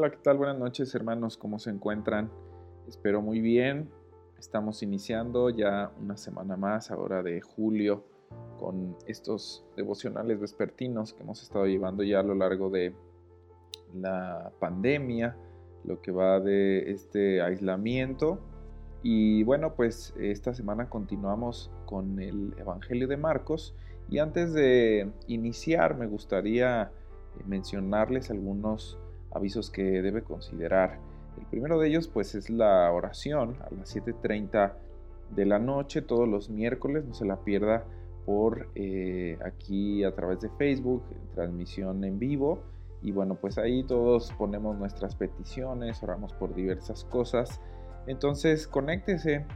Hola, ¿qué tal? Buenas noches hermanos, ¿cómo se encuentran? Espero muy bien. Estamos iniciando ya una semana más, ahora de julio, con estos devocionales vespertinos que hemos estado llevando ya a lo largo de la pandemia, lo que va de este aislamiento. Y bueno, pues esta semana continuamos con el Evangelio de Marcos. Y antes de iniciar, me gustaría mencionarles algunos avisos que debe considerar. El primero de ellos pues es la oración a las 7.30 de la noche todos los miércoles, no se la pierda por eh, aquí a través de Facebook, transmisión en vivo. Y bueno, pues ahí todos ponemos nuestras peticiones, oramos por diversas cosas. Entonces, conéctese.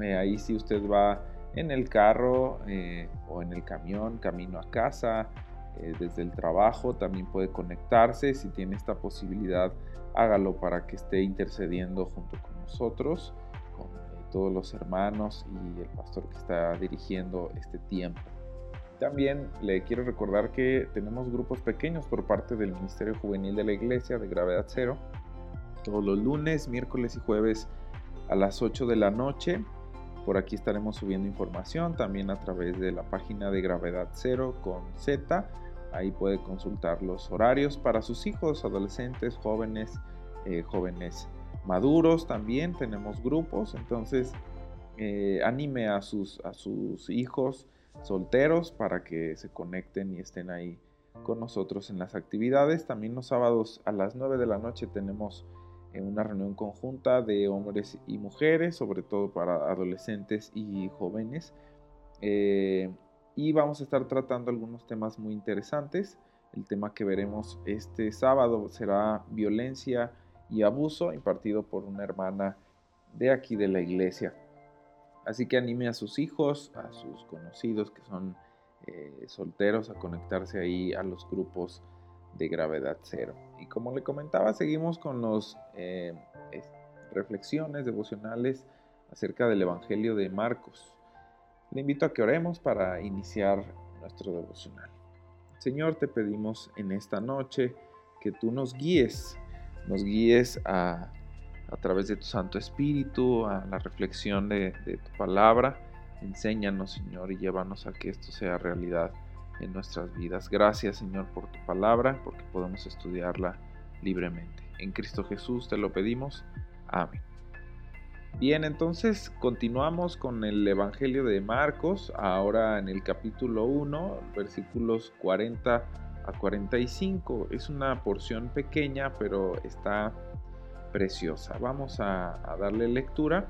Eh, ahí si usted va en el carro eh, o en el camión, camino a casa, eh, desde el trabajo, también puede conectarse. Si tiene esta posibilidad, hágalo para que esté intercediendo junto con nosotros, con eh, todos los hermanos y el pastor que está dirigiendo este tiempo. También le quiero recordar que tenemos grupos pequeños por parte del Ministerio Juvenil de la Iglesia de Gravedad Cero, todos los lunes, miércoles y jueves a las 8 de la noche. Por aquí estaremos subiendo información también a través de la página de Gravedad Cero con Z Ahí puede consultar los horarios para sus hijos, adolescentes, jóvenes, eh, jóvenes maduros también. Tenemos grupos, entonces eh, anime a sus, a sus hijos solteros para que se conecten y estén ahí con nosotros en las actividades. También los sábados a las 9 de la noche tenemos eh, una reunión conjunta de hombres y mujeres, sobre todo para adolescentes y jóvenes y vamos a estar tratando algunos temas muy interesantes. El tema que veremos este sábado será violencia y abuso impartido por una hermana de aquí de la iglesia. Así que anime a sus hijos, a sus conocidos que son eh, solteros a conectarse ahí a los grupos de gravedad cero. Y como le comentaba, seguimos con las eh, reflexiones devocionales acerca del Evangelio de Marcos. Le invito a que oremos para iniciar nuestro devocional. Señor, te pedimos en esta noche que tú nos guíes, nos guíes a, través de tu Santo Espíritu, a la reflexión de, de tu palabra. Enséñanos, Señor, y llévanos a que esto sea realidad en nuestras vidas. Gracias, Señor, por tu palabra, porque podemos estudiarla libremente. En Cristo Jesús te lo pedimos. Amén. Bien, entonces continuamos con el Evangelio de Marcos, ahora en el capítulo 1, versículos 40 a 45. Es una porción pequeña, pero está preciosa. Vamos a, darle lectura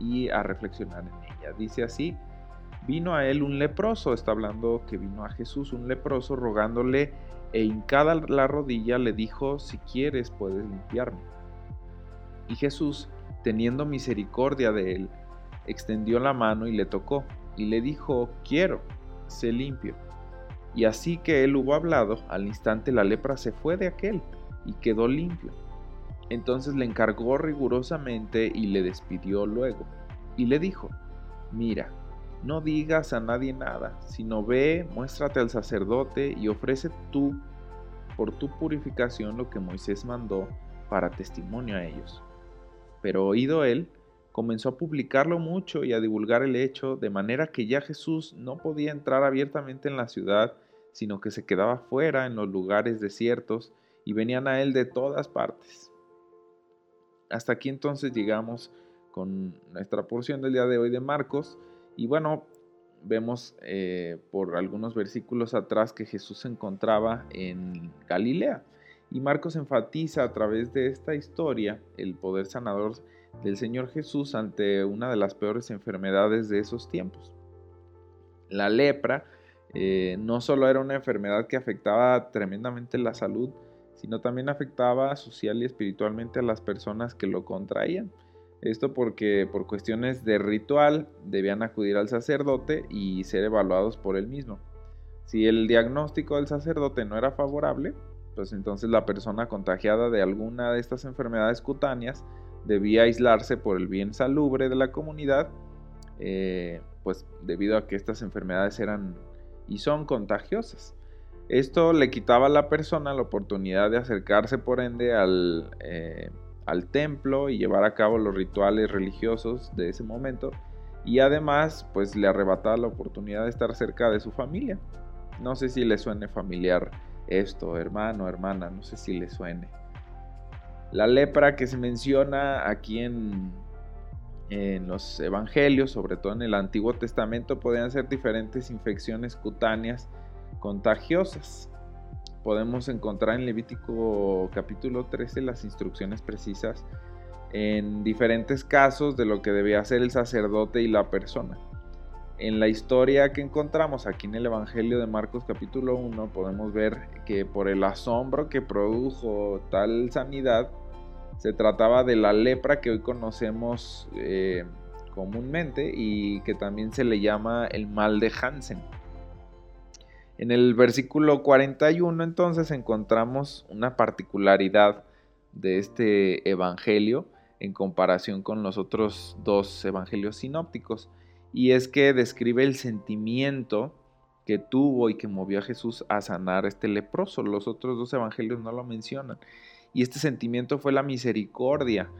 y a reflexionar en ella. Dice así, vino a él un leproso, está hablando que vino a Jesús un leproso rogándole e hincada la rodilla le dijo, si quieres puedes limpiarme. Y Jesús, teniendo misericordia de él, extendió la mano y le tocó, y le dijo, quiero, sé limpio. Y así que él hubo hablado, al instante la lepra se fue de aquel, y quedó limpio. Entonces le encargó rigurosamente y le despidió luego, y le dijo, mira, no digas a nadie nada, sino ve, muéstrate al sacerdote y ofrece tú por tu purificación lo que Moisés mandó para testimonio a ellos. Pero oído él, comenzó a publicarlo mucho y a divulgar el hecho, de manera que ya Jesús no podía entrar abiertamente en la ciudad, sino que se quedaba fuera en los lugares desiertos y venían a él de todas partes. Hasta aquí entonces llegamos con nuestra porción del día de hoy de Marcos y bueno, vemos eh, por algunos versículos atrás que Jesús se encontraba en Galilea. Y Marcos enfatiza a través de esta historia el poder sanador del Señor Jesús ante una de las peores enfermedades de esos tiempos. La lepra eh, no solo era una enfermedad que afectaba tremendamente la salud, sino también afectaba social y espiritualmente a las personas que lo contraían. Esto porque por cuestiones de ritual debían acudir al sacerdote y ser evaluados por él mismo. Si el diagnóstico del sacerdote no era favorable, pues entonces la persona contagiada de alguna de estas enfermedades cutáneas debía aislarse por el bien salubre de la comunidad, eh, pues debido a que estas enfermedades eran y son contagiosas. Esto le quitaba a la persona la oportunidad de acercarse por ende al, eh, al templo y llevar a cabo los rituales religiosos de ese momento y además pues le arrebataba la oportunidad de estar cerca de su familia. No sé si le suene familiar esto, hermano, hermana, no sé si le suene. La lepra que se menciona aquí en, en los evangelios, sobre todo en el Antiguo Testamento, podían ser diferentes infecciones cutáneas contagiosas. Podemos encontrar en Levítico capítulo 13 las instrucciones precisas en diferentes casos de lo que debía hacer el sacerdote y la persona. En la historia que encontramos aquí en el Evangelio de Marcos capítulo 1 podemos ver que por el asombro que produjo tal sanidad, se trataba de la lepra que hoy conocemos eh, comúnmente y que también se le llama el mal de Hansen. En el versículo 41 entonces encontramos una particularidad de este evangelio en comparación con los otros dos evangelios sinópticos y es que describe el sentimiento que tuvo y que movió a Jesús a sanar este leproso. Los otros dos evangelios no lo mencionan. Y este sentimiento fue la misericordia.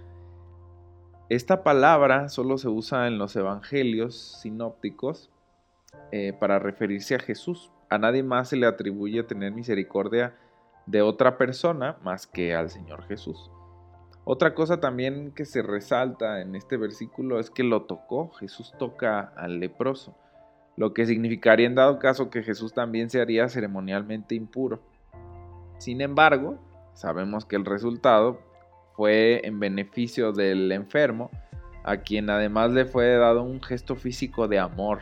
Esta palabra solo se usa en los evangelios sinópticos eh, para referirse a Jesús, a nadie más se le atribuye tener misericordia de otra persona más que al Señor Jesús. Otra cosa también que se resalta en este versículo es que lo tocó, Jesús toca al leproso, lo que significaría en dado caso que Jesús también se haría ceremonialmente impuro. Sin embargo, sabemos que el resultado fue en beneficio del enfermo, a quien además le fue dado un gesto físico de amor.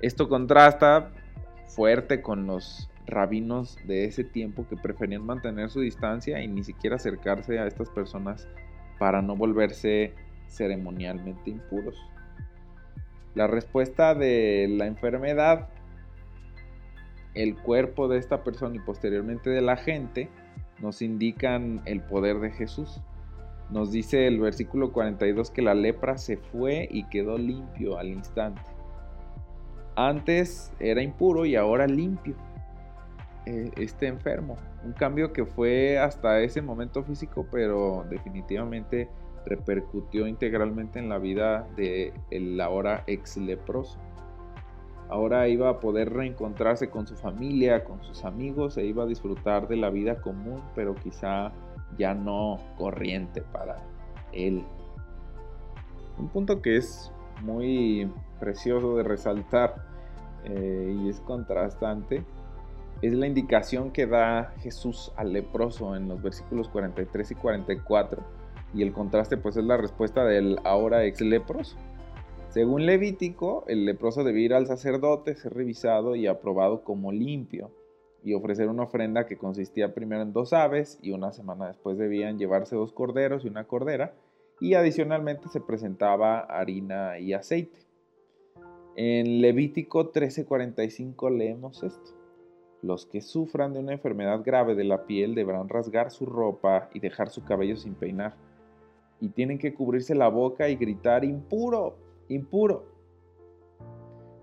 Esto contrasta fuerte con los rabinos de ese tiempo que preferían mantener su distancia y ni siquiera acercarse a estas personas para no volverse ceremonialmente impuros. La respuesta de la enfermedad, el cuerpo de esta persona y posteriormente de la gente nos indican el poder de Jesús. Nos dice el versículo 42 que la lepra se fue y quedó limpio al instante. Antes era impuro y ahora limpio. Eh, este enfermo. Un cambio que fue hasta ese momento físico, pero definitivamente repercutió integralmente en la vida de el ahora ex leproso. Ahora iba a poder reencontrarse con su familia, con sus amigos e iba a disfrutar de la vida común, pero quizá ya no corriente para él. Un punto que es muy precioso de resaltar eh, y es contrastante, es la indicación que da Jesús al leproso en los versículos 43 y 44. Y el contraste pues es la respuesta del ahora ex leproso. Según Levítico, el leproso debía ir al sacerdote, ser revisado y aprobado como limpio y ofrecer una ofrenda que consistía primero en dos aves y una semana después debían llevarse dos corderos y una cordera y adicionalmente se presentaba harina y aceite. En Levítico 13:45 leemos esto. Los que sufran de una enfermedad grave de la piel deberán rasgar su ropa y dejar su cabello sin peinar. Y tienen que cubrirse la boca y gritar impuro, impuro.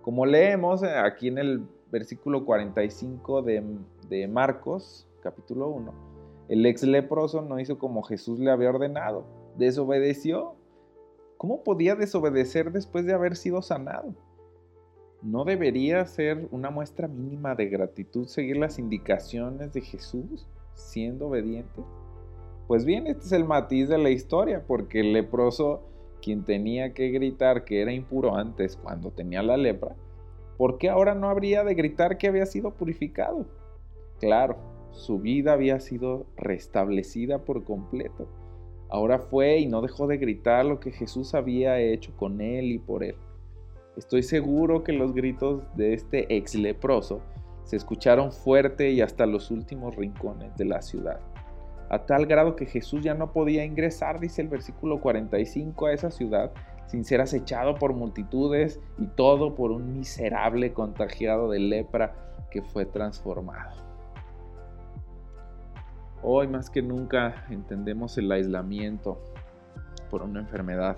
Como leemos aquí en el versículo 45 de, de Marcos, capítulo 1, el ex leproso no hizo como Jesús le había ordenado, desobedeció. ¿Cómo podía desobedecer después de haber sido sanado? ¿No debería ser una muestra mínima de gratitud seguir las indicaciones de Jesús siendo obediente? Pues bien, este es el matiz de la historia, porque el leproso, quien tenía que gritar que era impuro antes cuando tenía la lepra, ¿por qué ahora no habría de gritar que había sido purificado? Claro, su vida había sido restablecida por completo. Ahora fue y no dejó de gritar lo que Jesús había hecho con él y por él. Estoy seguro que los gritos de este ex leproso se escucharon fuerte y hasta los últimos rincones de la ciudad. A tal grado que Jesús ya no podía ingresar, dice el versículo 45, a esa ciudad sin ser acechado por multitudes y todo por un miserable contagiado de lepra que fue transformado. Hoy más que nunca entendemos el aislamiento por una enfermedad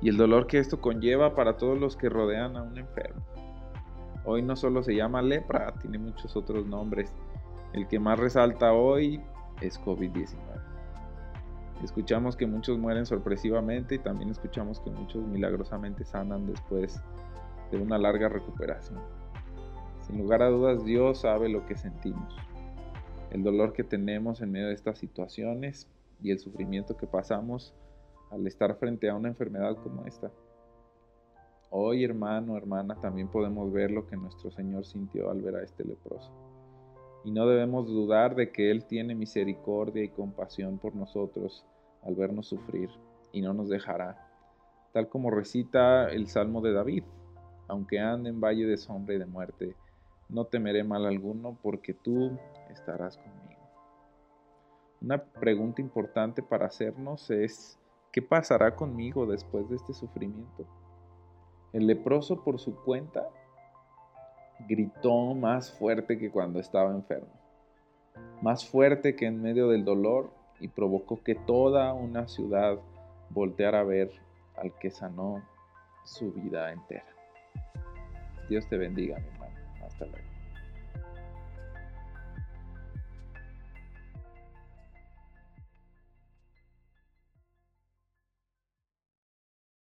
y el dolor que esto conlleva para todos los que rodean a un enfermo. Hoy no solo se llama lepra, tiene muchos otros nombres. El que más resalta hoy es COVID-19. Escuchamos que muchos mueren sorpresivamente y también escuchamos que muchos milagrosamente sanan después de una larga recuperación. Sin lugar a dudas, Dios sabe lo que sentimos, el dolor que tenemos en medio de estas situaciones y el sufrimiento que pasamos al estar frente a una enfermedad como esta. Hoy, hermano, hermana, también podemos ver lo que nuestro Señor sintió al ver a este leproso. Y no debemos dudar de que Él tiene misericordia y compasión por nosotros al vernos sufrir y no nos dejará, tal como recita el Salmo de David, aunque ande en valle de sombra y de muerte, no temeré mal alguno porque tú estarás conmigo. Una pregunta importante para hacernos es, ¿qué pasará conmigo después de este sufrimiento? El leproso por su cuenta gritó más fuerte que cuando estaba enfermo, más fuerte que en medio del dolor y provocó que toda una ciudad volteara a ver al que sanó su vida entera. Dios te bendiga, mi hermano. Hasta luego.